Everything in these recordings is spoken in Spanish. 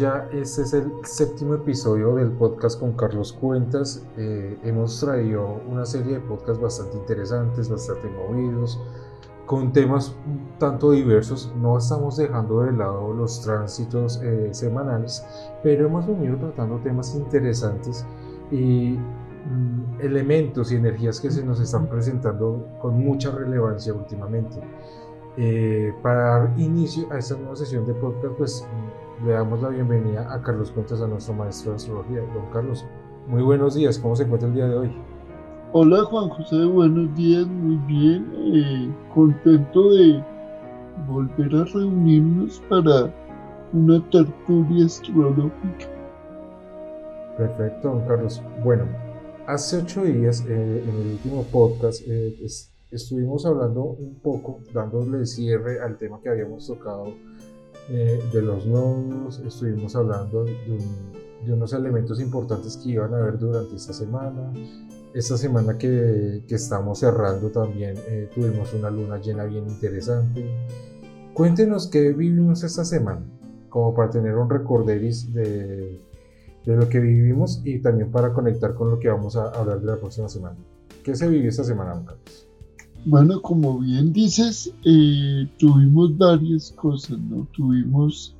ya. Este es el séptimo episodio del podcast con Carlos Cuentas. Eh, hemos traído una serie de podcasts bastante interesantes, bastante movidos, con temas tanto diversos. No estamos dejando de lado los tránsitos eh, semanales, pero hemos venido tratando temas interesantes y mm, elementos y energías que se nos están presentando con mucha relevancia últimamente. Eh, para dar inicio a esta nueva sesión de podcast, pues le damos la bienvenida a Carlos Cuentas, a nuestro maestro de astrología. Don Carlos, muy buenos días, ¿cómo se encuentra el día de hoy? Hola Juan José, buenos días, muy bien, eh, contento de volver a reunirnos para una tertulia astrológica. Perfecto, don Carlos. Bueno, hace ocho días, eh, en el último podcast, estuvimos hablando un poco, dándole cierre al tema que habíamos tocado eh, de los nodos, estuvimos hablando de, unos elementos importantes que iban a haber durante esta semana. Esta semana que, que estamos cerrando también eh, tuvimos una luna llena bien interesante. Cuéntenos qué vivimos esta semana, como para tener un recorderis de, de lo que vivimos y también para conectar con lo que vamos a hablar de la próxima semana. ¿Qué se vivió esta semana, Carlos? Bueno, como bien dices, eh, tuvimos varias cosas, ¿no? Tuvimos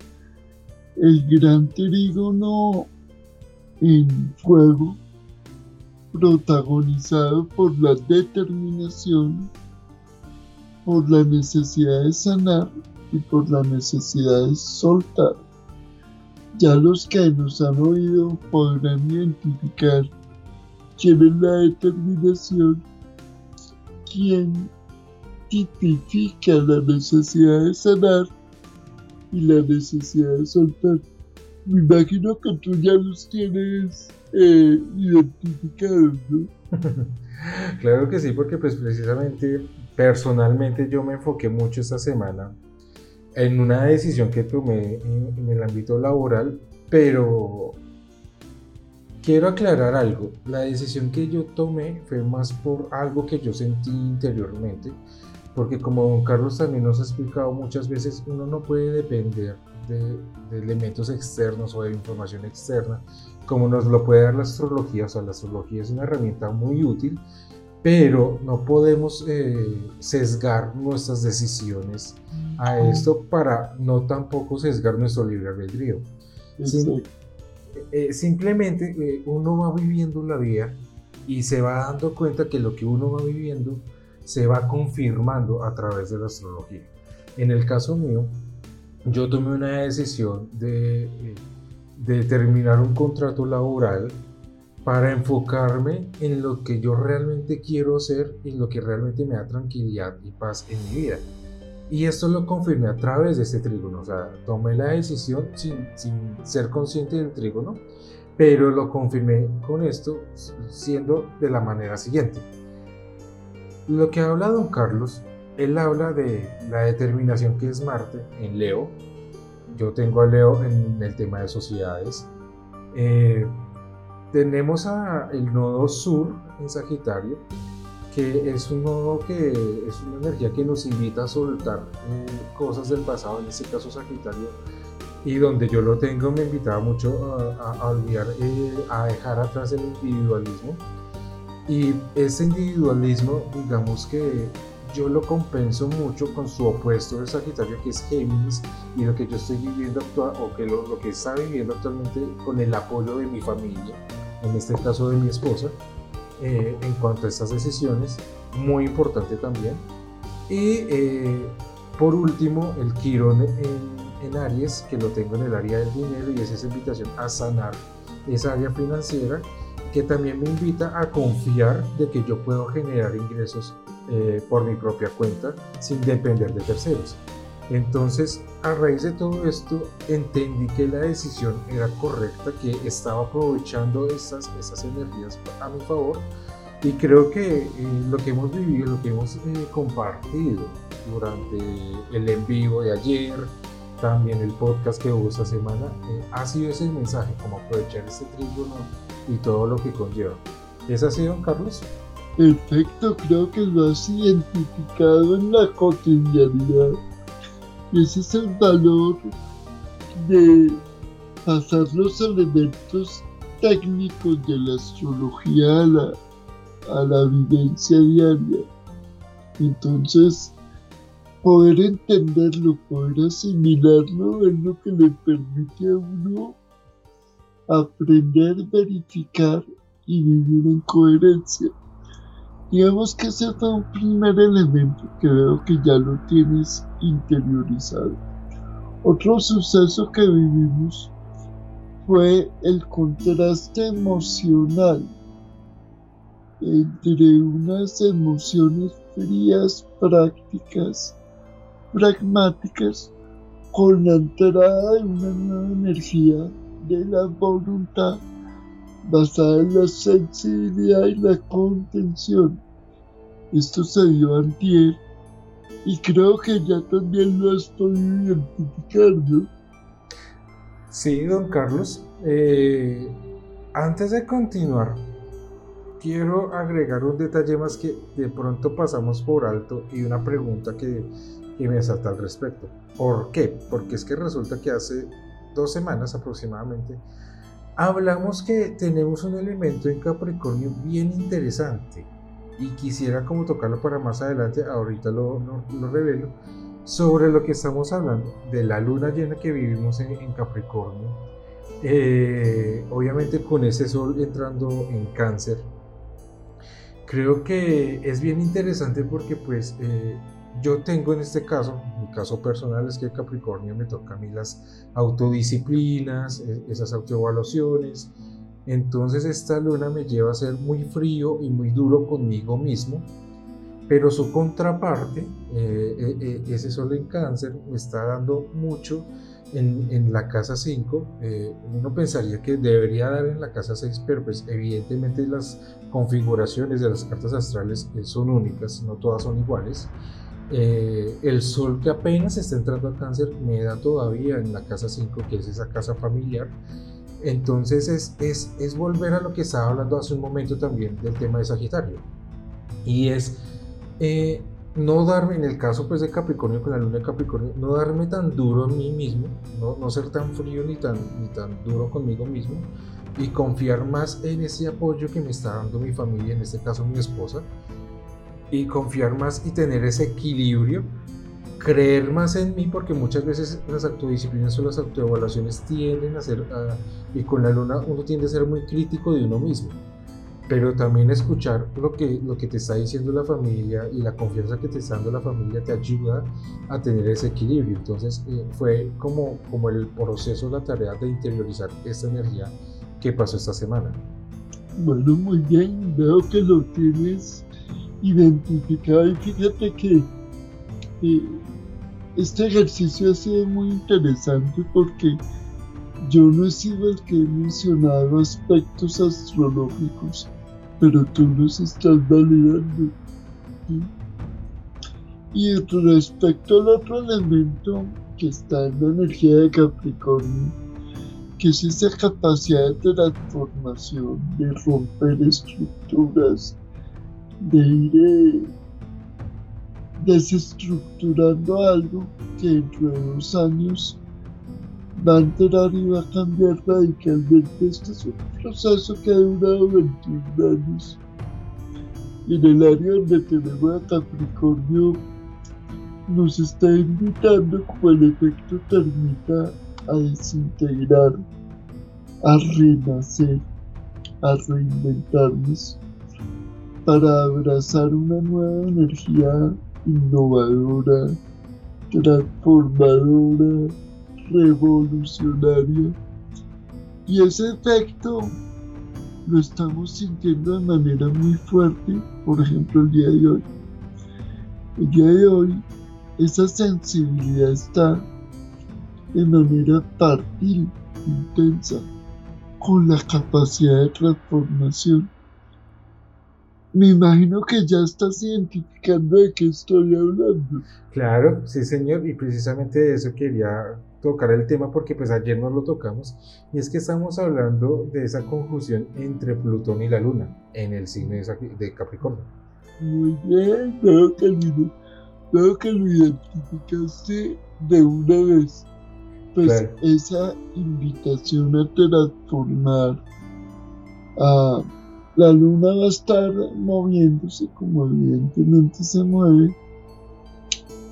el gran trígono en fuego, protagonizado por la determinación, por la necesidad de sanar y por la necesidad de soltar. Ya los que nos han oído podrán identificar quién es la determinación quien tipifica la necesidad de sanar y la necesidad de soltar. Me imagino que tú ya los tienes eh, identificados, ¿no? claro que sí, porque pues precisamente personalmente yo me enfoqué mucho esta semana en una decisión que tomé en el ámbito laboral, pero Quiero aclarar algo, la decisión que yo tomé fue más por algo que yo sentí interiormente, porque como don Carlos también nos ha explicado muchas veces, uno no puede depender de, elementos externos o de información externa, como nos lo puede dar la astrología, o sea, la astrología es una herramienta muy útil, pero no podemos eh, sesgar nuestras decisiones a esto para no tampoco sesgar nuestro libre albedrío. Eh, simplemente eh, uno va viviendo la vida y se va dando cuenta que lo que uno va viviendo se va confirmando a través de la astrología. En el caso mío, yo tomé una decisión de, eh, de terminar un contrato laboral para enfocarme en lo que yo realmente quiero hacer y lo que realmente me da tranquilidad y paz en mi vida. Y esto lo confirmé a través de este trígono, o sea, tomé la decisión sin, sin ser consciente del trígono, pero lo confirmé con esto siendo de la manera siguiente. Lo que habla don Carlos, él habla de la determinación que es Marte en Leo. Yo tengo a Leo en el tema de sociedades. Eh, tenemos a el nodo sur en Sagitario, que es un nodo que es una energía que nos invita a soltar eh, cosas del pasado, en este caso Sagitario, y donde yo lo tengo me invitaba mucho a, olvidar, eh, a dejar atrás el individualismo. Y ese individualismo, digamos que yo lo compenso mucho con su opuesto de Sagitario, que es Géminis, y lo que yo estoy viviendo actual, o que lo, lo que está viviendo actualmente con el apoyo de mi familia, en este caso de mi esposa, eh, en cuanto a estas decisiones, muy importante también. Y eh, por último, el Quirón en, en, Aries, que lo tengo en el área del dinero y es esa invitación a sanar esa área financiera, que también me invita a confiar de que yo puedo generar ingresos eh, por mi propia cuenta sin depender de terceros. Entonces, a raíz de todo esto, entendí que la decisión era correcta, que estaba aprovechando esas, esas energías a mi favor y creo que eh, lo que hemos vivido, lo que hemos eh, compartido durante el en vivo de ayer, también el podcast que hubo esta semana, eh, ha sido ese mensaje, como aprovechar este trígono y todo lo que conlleva. ¿Es así, don Carlos? Perfecto, creo que lo has identificado en la cotidianidad ese es el valor de pasar los elementos técnicos de la astrología a la, a la vivencia diaria. Entonces, poder entenderlo, poder asimilarlo es lo que le permite a uno aprender, verificar y vivir en coherencia. Digamos que ese fue un primer elemento que veo que ya lo tienes interiorizado. Otro suceso que vivimos fue el contraste emocional entre unas emociones frías, prácticas, pragmáticas, con la entrada de una nueva energía de la voluntad basada en la sensibilidad y la contención. Esto se dio antier y creo que ya también lo identificar, ¿no? Sí, don Carlos. Eh, antes de continuar, quiero agregar un detalle más que de pronto pasamos por alto y una pregunta que, que me salta al respecto. ¿Por qué? Porque es que resulta que hace dos semanas aproximadamente hablamos que tenemos un elemento en Capricornio bien interesante y quisiera como tocarlo para más adelante, ahorita lo, lo, revelo, sobre lo que estamos hablando, de la luna llena que vivimos en, Capricornio, eh, obviamente con ese sol entrando en cáncer, creo que es bien interesante porque pues eh, yo tengo en este caso, mi caso personal es que Capricornio me toca a mí las autodisciplinas, e, esas autoevaluaciones. Entonces esta luna me lleva a ser muy frío y muy duro conmigo mismo. Pero su contraparte, eh, eh, eh, ese sol en cáncer, me está dando mucho en, la casa 5. uno pensaría que debería dar en la casa 6, pero pues evidentemente las configuraciones de las cartas astrales son únicas, no todas son iguales. Eh, el sol que apenas está entrando a cáncer me da todavía en la casa 5, que es esa casa familiar. Entonces es, es, es, volver a lo que estaba hablando hace un momento también del tema de Sagitario. Y es eh, no darme, en el caso pues de Capricornio con la luna de Capricornio, no darme tan duro a mí mismo, no, no ser tan frío ni tan, ni tan duro conmigo mismo y confiar más en ese apoyo que me está dando mi familia, en este caso mi esposa, y confiar más y tener ese equilibrio, creer más en mí, porque muchas veces las autodisciplinas o las autoevaluaciones tienden a ser, y con la luna uno tiende a ser muy crítico de uno mismo, pero también escuchar lo que, lo que te está diciendo la familia y la confianza que te está dando la familia te ayuda a tener ese equilibrio. Entonces eh, fue como, como el proceso, la tarea de interiorizar esta energía que pasó esta semana. Bueno, muy bien, veo que lo tienes identificado y fíjate que este ejercicio ha sido muy interesante porque yo no he sido el que he mencionado aspectos astrológicos, pero tú los estás validando. Y respecto al otro elemento que está en la energía de Capricornio, que es esa capacidad de transformación, de romper estructuras, de ir desestructurando algo que dentro de dos años va a entrar y va a cambiar radicalmente. Este es un proceso que ha durado 21 años. En el área donde tenemos a Capricornio nos está invitando como el efecto termita a desintegrar, a renacer, a reinventarnos para abrazar una nueva energía innovadora, transformadora, revolucionaria. Y ese efecto lo estamos sintiendo de manera muy fuerte, por ejemplo, el día de hoy. El día de hoy, esa sensibilidad está de manera partil, intensa, con la capacidad de transformación me imagino que ya estás identificando de qué estoy hablando. Claro, sí señor, y precisamente de eso quería tocar el tema porque pues ayer nos lo tocamos y es que estamos hablando de esa conjunción entre Plutón y la Luna en el signo de Capricornio. Muy bien, veo que, lo, veo que lo identificaste de una vez. pues esa invitación a transformar a la luna va a estar moviéndose como evidentemente se mueve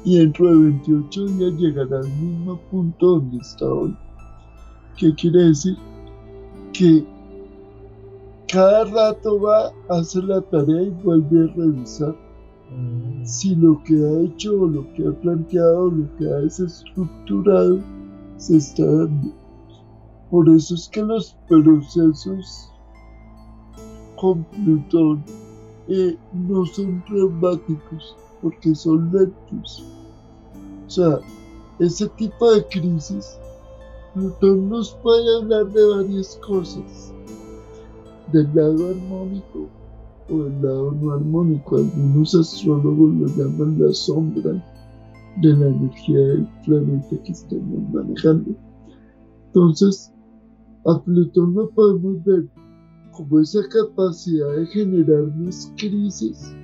y dentro de 28 días llegará al mismo punto donde está hoy. ¿Qué quiere decir? Que cada rato va a hacer la tarea y vuelve a revisar mm. si lo que ha hecho o lo que ha planteado, lo que ha desestructurado, se está dando. Por eso es que los procesos con Plutón eh, no son traumáticos, porque son lentos. O sea, ese tipo de crisis, Plutón nos puede hablar de varias cosas. Del lado armónico o del lado no armónico. Algunos astrólogos lo llaman la sombra de la energía del planeta que estamos manejando. Entonces, a Plutón lo podemos ver como esa capacidad de generar más crisis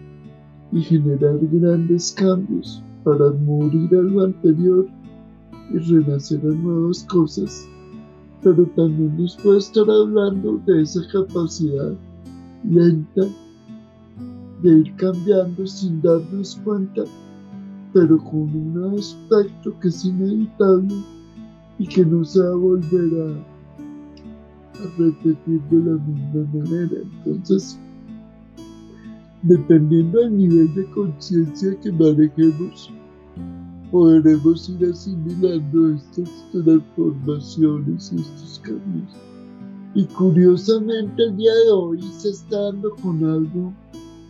y generar grandes cambios para morir a lo anterior y renacer a nuevas cosas, pero también nos puede estar hablando de esa capacidad lenta de ir cambiando sin darnos cuenta, pero con un aspecto que es inevitable y que no se va a volver a repetir de la misma manera. Entonces, dependiendo del nivel de conciencia que manejemos, podremos ir asimilando estas transformaciones, estos cambios. Y curiosamente el día de hoy se está dando con algo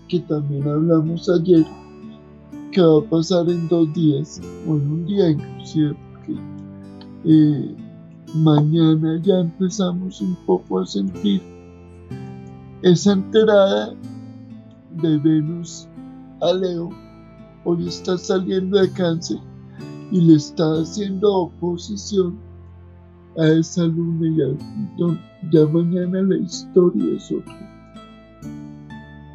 que también hablamos ayer, que va a pasar en dos días, o en un día inclusive, porque eh, mañana ya empezamos un poco a sentir esa enterada de Venus a Leo. Hoy está saliendo de cáncer y le está haciendo oposición a esa luna y al Ya mañana la historia es otra.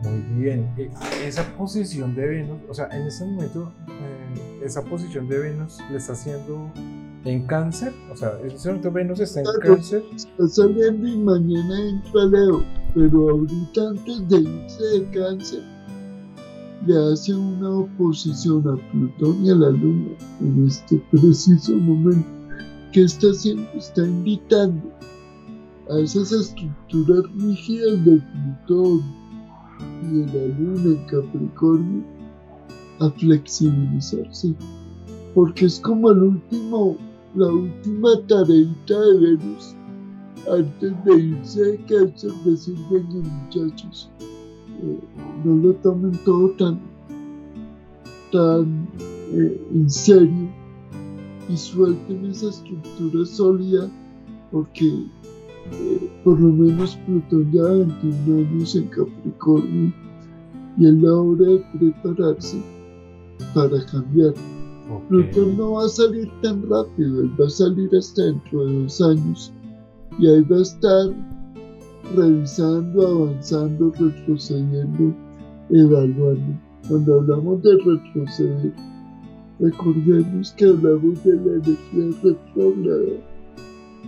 Muy bien. E, esa posición de Venus, o sea, en ese momento, eh, esa posición de Venus le está haciendo en cáncer, o sea, el momento Venus está en cáncer. Está saliendo y mañana entra Leo, pero ahorita antes de irse de cáncer, le hace una oposición a Plutón y a la Luna en este preciso momento. ¿Qué está haciendo? Está invitando a esas estructuras rígidas de Plutón y de la Luna en Capricornio a flexibilizarse. Porque es como el último la última tareita de Venus. Antes de irse de cáncer, decir, venga muchachos, eh, no lo tomen todo tan, tan eh, en serio. Y suelten esa estructura sólida porque eh, por lo menos Plutón ya 21 años en Capricornio. Y es la hora de prepararse para cambiar. Plutón no va a salir tan rápido, él va a salir hasta dentro de dos años y ahí va a estar revisando, avanzando, retrocediendo, evaluando. Cuando hablamos de retroceder, recordemos que hablamos de la energía retrógrada,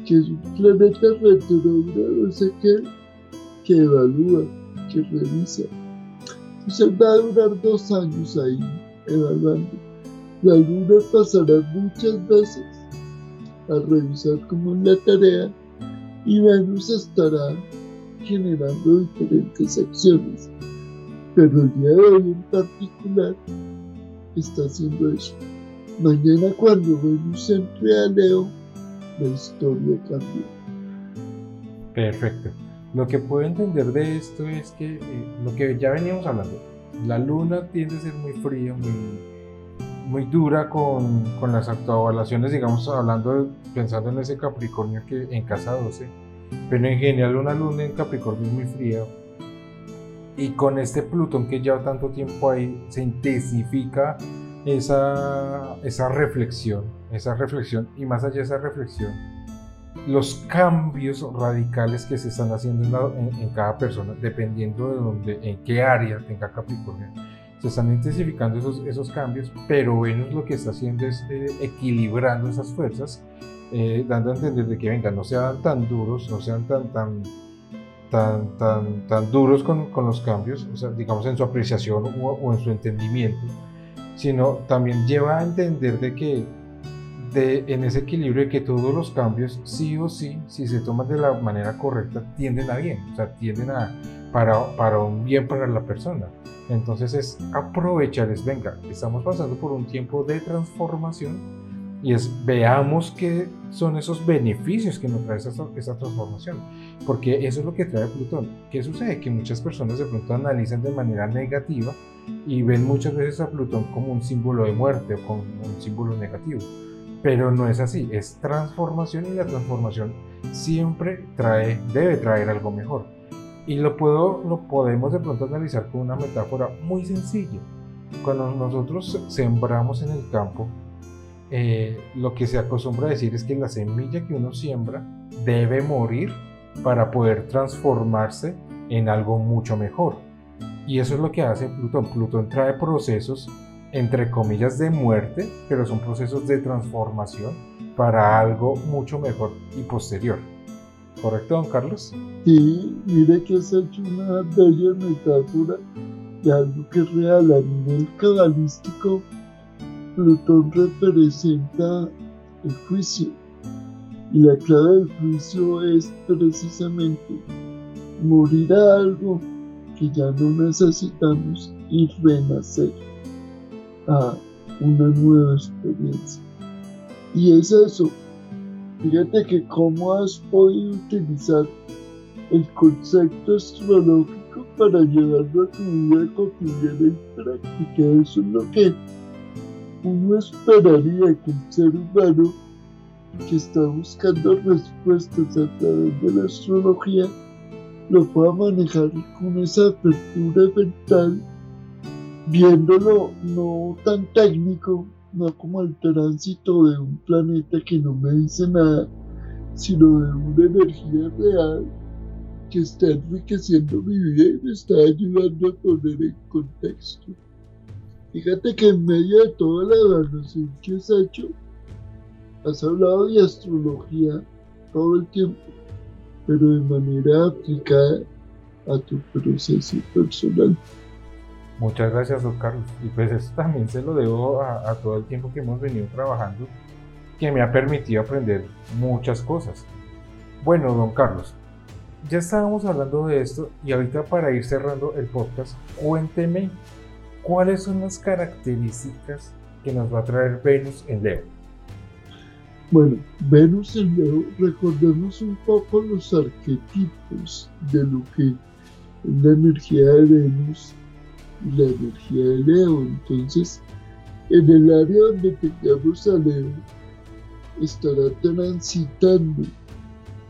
que es un planeta retrógrado, es aquel que evalúa, que revisa. Entonces va a durar dos años ahí evaluando la luna pasará muchas veces a revisar es la tarea y Venus estará generando diferentes acciones. Pero el día de hoy en particular está haciendo eso. Mañana cuando Venus entre a Leo, la historia cambia. Perfecto. Lo que puedo entender de esto es que eh, lo que ya veníamos hablando, la luna tiende a ser muy fría, muy muy dura con, con las autoevaluaciones, digamos, hablando, pensando en ese Capricornio que en casa 12, pero en general una luna en Capricornio es muy fría. Y con este Plutón que lleva tanto tiempo ahí, se intensifica esa, esa reflexión, esa reflexión, y más allá de esa reflexión, los cambios radicales que se están haciendo en, en, cada persona, dependiendo de dónde, en qué área tenga Capricornio se están intensificando esos, esos cambios, pero Venus lo que está haciendo es eh, equilibrando esas fuerzas eh, dando a entender de que venga, no sean tan duros, no sean tan, tan, tan, tan, tan duros con, con los cambios, o sea, digamos en su apreciación o, en su entendimiento, sino también lleva a entender de que de, en ese equilibrio de que todos los cambios, sí o sí, si se toman de la manera correcta, tienden a bien, o sea, tienden a para, para un bien para la persona. Entonces es aprovechar, es venga, estamos pasando por un tiempo de transformación y es veamos qué son esos beneficios que nos trae esa, transformación. Porque eso es lo que trae Plutón. ¿Qué sucede? Que muchas personas de pronto analizan de manera negativa y ven muchas veces a Plutón como un símbolo de muerte o como un símbolo negativo. Pero no es así, es transformación y la transformación siempre trae, debe traer algo mejor. Y lo, podemos de pronto analizar con una metáfora muy sencilla. Cuando nosotros sembramos en el campo, eh, lo que se acostumbra a decir es que la semilla que uno siembra debe morir para poder transformarse en algo mucho mejor. Y eso es lo que hace Plutón. Plutón trae procesos entre comillas, de muerte, pero son procesos de transformación para algo mucho mejor y posterior. ¿Correcto, don Carlos? Sí, mire que has hecho una bella metáfora de algo que es real. A nivel cabalístico, Plutón representa el juicio. Y la clave del juicio es precisamente morir a algo que ya no necesitamos y renacer a una nueva experiencia. Y es eso. Fíjate que cómo has podido utilizar el concepto astrológico para llevarlo a tu vida cotidiana y práctica. Eso es lo que uno esperaría que el ser humano que está buscando respuestas a través de la astrología lo pueda manejar con esa apertura mental viéndolo no tan técnico, no como el tránsito de un planeta que no me dice nada, sino de una energía real que está enriqueciendo mi vida y me está ayudando a poner en contexto. Fíjate que en medio de toda la evaluación que has hecho, has hablado de astrología todo el tiempo, pero de manera aplicada a tu proceso personal. Muchas gracias, don Carlos. Y pues eso también se lo debo a, todo el tiempo que hemos venido trabajando, que me ha permitido aprender muchas cosas. Bueno, don Carlos, ya estábamos hablando de esto y ahorita para ir cerrando el podcast, cuénteme cuáles son las características que nos va a traer Venus en Leo. Bueno, Venus en Leo, recordemos un poco los arquetipos de lo que es la energía de Venus la energía de Leo. Entonces, en el área donde tengamos a Leo, estará transitando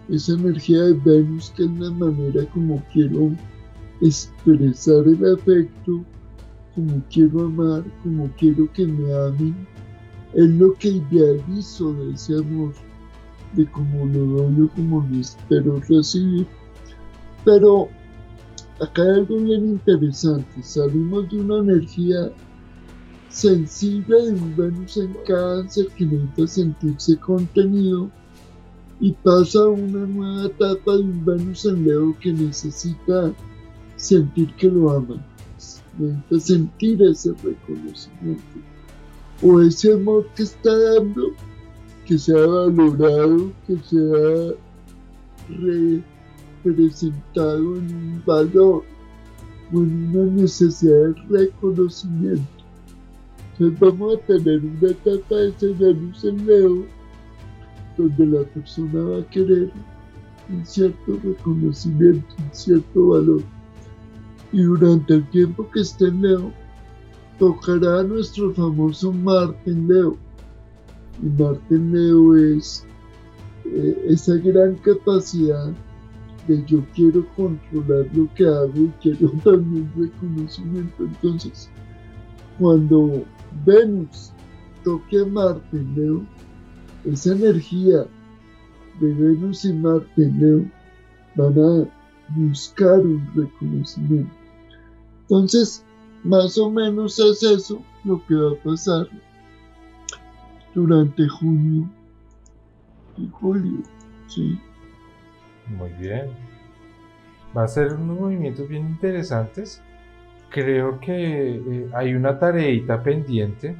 esa energía de Venus, que es la manera como quiero expresar el afecto, como quiero amar, como quiero que me amen. Es lo que idealizo de ese amor, de cómo lo doy o como lo espero recibir. Pero acá hay algo bien interesante. Salimos de una energía sensible de un Venus en cáncer que necesita sentirse contenido y pasa a una nueva etapa de un Venus en Leo que necesita sentir que lo aman, necesita sentir ese reconocimiento o ese amor que está dando, que se ha valorado, que se ha re presentado en un valor en una necesidad de reconocimiento. Entonces vamos a tener una etapa de Venus en Leo donde la persona va a querer un cierto reconocimiento, un cierto valor. Y durante el tiempo que esté en Leo, tocará nuestro famoso Marte en Leo. Y Marte en Leo es eh, esa gran capacidad de yo quiero controlar lo que hago y quiero también reconocimiento. Entonces, cuando Venus toque a Marte, Leo, esa energía de Venus y Marte, Leo, van a buscar un reconocimiento. Entonces, más o menos es eso lo que va a pasar durante junio y julio. ¿sí? Muy bien. Va a ser unos movimientos bien interesantes. Creo que eh, hay una tareita pendiente.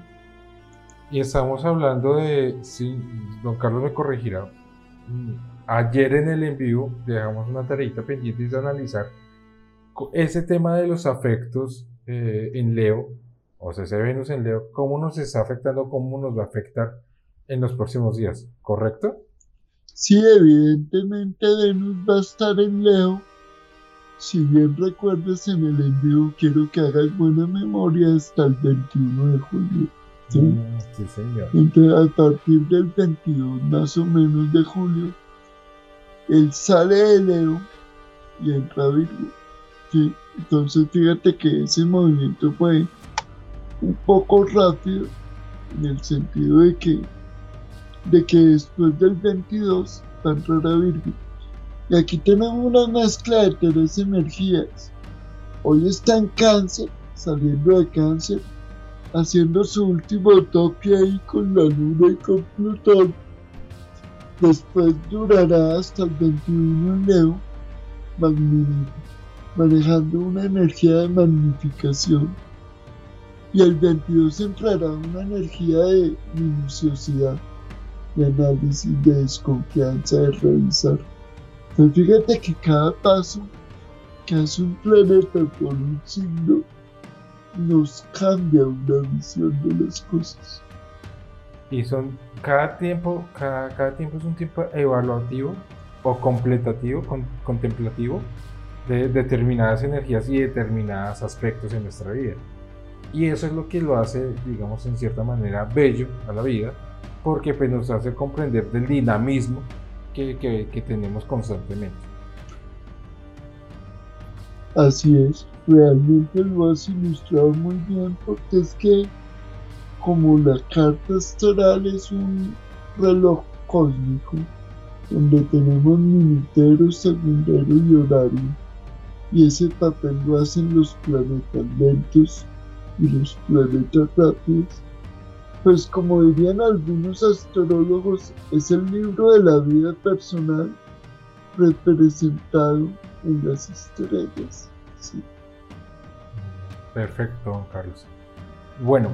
Y estamos hablando de, sí, don Carlos me corregirá. Mm, ayer en el envío dejamos una tareita pendiente de analizar ese tema de los afectos eh, en Leo, o sea, ese Venus en Leo, cómo nos está afectando, cómo nos va a afectar en los próximos días, ¿correcto? Sí, evidentemente Venus va a estar en Leo. Si bien recuerdas en el envío, quiero que hagas buena memoria hasta el 21 de julio. ¿sí? Mm, sí, señor. Entonces, a partir del 22 más o menos de julio, él sale de Leo y entra a Virgo. ¿sí? Entonces, fíjate que ese movimiento fue un poco rápido en el sentido de que de que después del 22 va a entrar a Virgo. Y aquí tenemos una mezcla de tres energías. Hoy está en cáncer, saliendo de cáncer, haciendo su último toque ahí con la luna y con Plutón. Después durará hasta el 21 en Leo, manejando una energía de magnificación. Y el 22 entrará una energía de minuciosidad de análisis, de desconfianza, de revisar. Pero fíjate que cada paso que hace un planeta por un signo nos cambia una visión de las cosas. Y son cada tiempo, cada, cada tiempo es un tiempo evaluativo o completativo, contemplativo de determinadas energías y determinados aspectos en nuestra vida. Y eso es lo que lo hace, digamos, en cierta manera bello a la vida, porque pues, nos hace comprender del dinamismo que, que, tenemos constantemente. Así es, realmente lo has ilustrado muy bien porque es que como la carta astral es un reloj cósmico donde tenemos minutero, segundero y horario y ese papel lo hacen los planetas lentos y los planetas rápidos pues como dirían algunos astrólogos, es el libro de la vida personal representado en las estrellas. Perfecto, don Carlos. Bueno,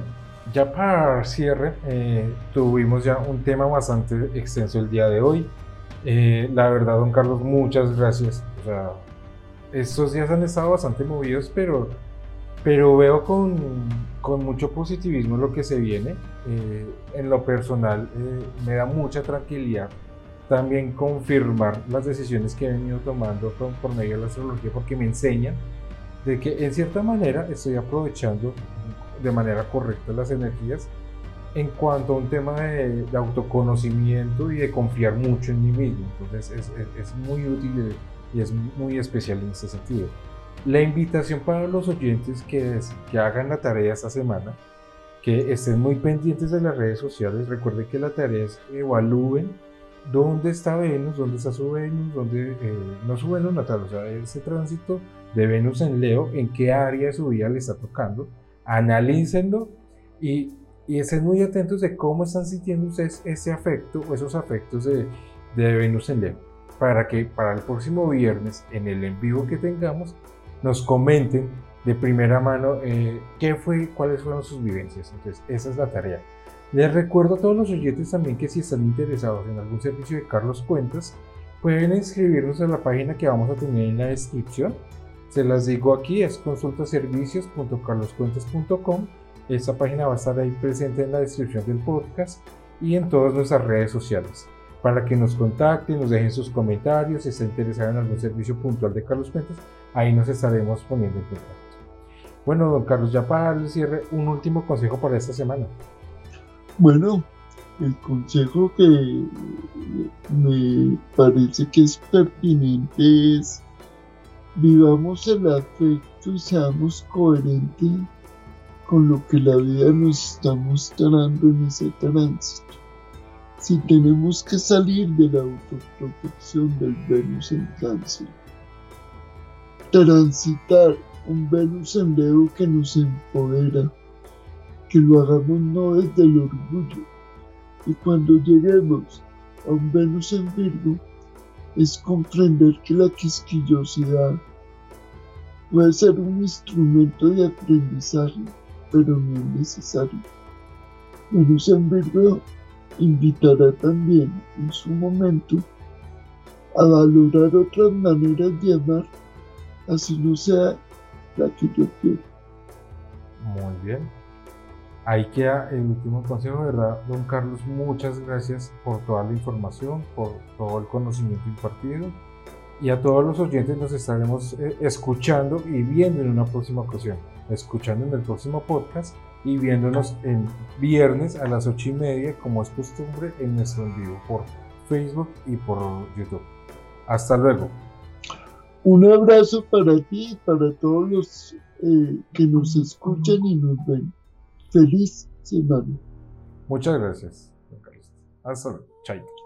ya para cierre, eh, tuvimos ya un tema bastante extenso el día de hoy. Eh, la verdad, don Carlos, muchas gracias. O sea, estos días han estado bastante movidos, pero pero veo con, con, mucho positivismo lo que se viene. Eh, en lo personal eh, me da mucha tranquilidad también confirmar las decisiones que he venido tomando por medio de la astrología porque me enseña de que en cierta manera estoy aprovechando de manera correcta las energías en cuanto a un tema de, autoconocimiento y de confiar mucho en mí mismo. Entonces es, es, es muy útil y es muy especial en ese sentido. La invitación para los oyentes que, es, que hagan la tarea esta semana, que estén muy pendientes de las redes sociales. Recuerden que la tarea es evalúen dónde está Venus, dónde está su Venus, dónde eh, no su Venus natal, o sea, ese tránsito de Venus en Leo, en qué área de su vida le está tocando. Analícenlo y, y estén muy atentos de cómo están sintiendo ustedes ese afecto o esos afectos de, de Venus en Leo. Para que para el próximo viernes, en el en vivo que tengamos, nos comenten de primera mano eh, qué fue, cuáles fueron sus vivencias. Entonces, esa es la tarea. Les recuerdo a todos los oyentes también que si están interesados en algún servicio de Carlos Cuentas, pueden inscribirnos en la página que vamos a tener en la descripción. Se las digo aquí, es consultaservicios.carloscuentas.com. Esta página va a estar ahí presente en la descripción del podcast y en todas nuestras redes sociales para que nos contacten, nos dejen sus comentarios, si está interesado en algún servicio puntual de Carlos Cuentas, ahí nos estaremos poniendo en contacto. Bueno, don Carlos, ya para el cierre, un último consejo para esta semana. Bueno, el consejo que me parece que es pertinente es vivamos el afecto y seamos coherentes con lo que la vida nos está mostrando en ese tránsito. Si tenemos que salir de la autoprotección del Venus en cáncer, transitar un Venus en Leo que nos empodera, que lo hagamos no desde el orgullo. Y cuando lleguemos a un Venus en Virgo es comprender que la quisquillosidad puede ser un instrumento de aprendizaje, pero no es necesario. Venus en Virgo invitará también en su momento a valorar otras maneras de amar, así no sea la que yo. Muy bien. Ahí queda el último consejo, ¿verdad? Don Carlos, muchas gracias por toda la información, por todo el conocimiento impartido. Y a todos los oyentes nos estaremos eh, escuchando y viendo en una próxima ocasión. Escuchando en el próximo podcast y viéndonos en viernes a las ocho y media, como es costumbre, en nuestro en vivo por Facebook y por YouTube. Hasta luego. Un abrazo para ti y para todos los eh, que nos escuchan y nos ven. Feliz semana. Muchas gracias, Hasta luego. Chaito.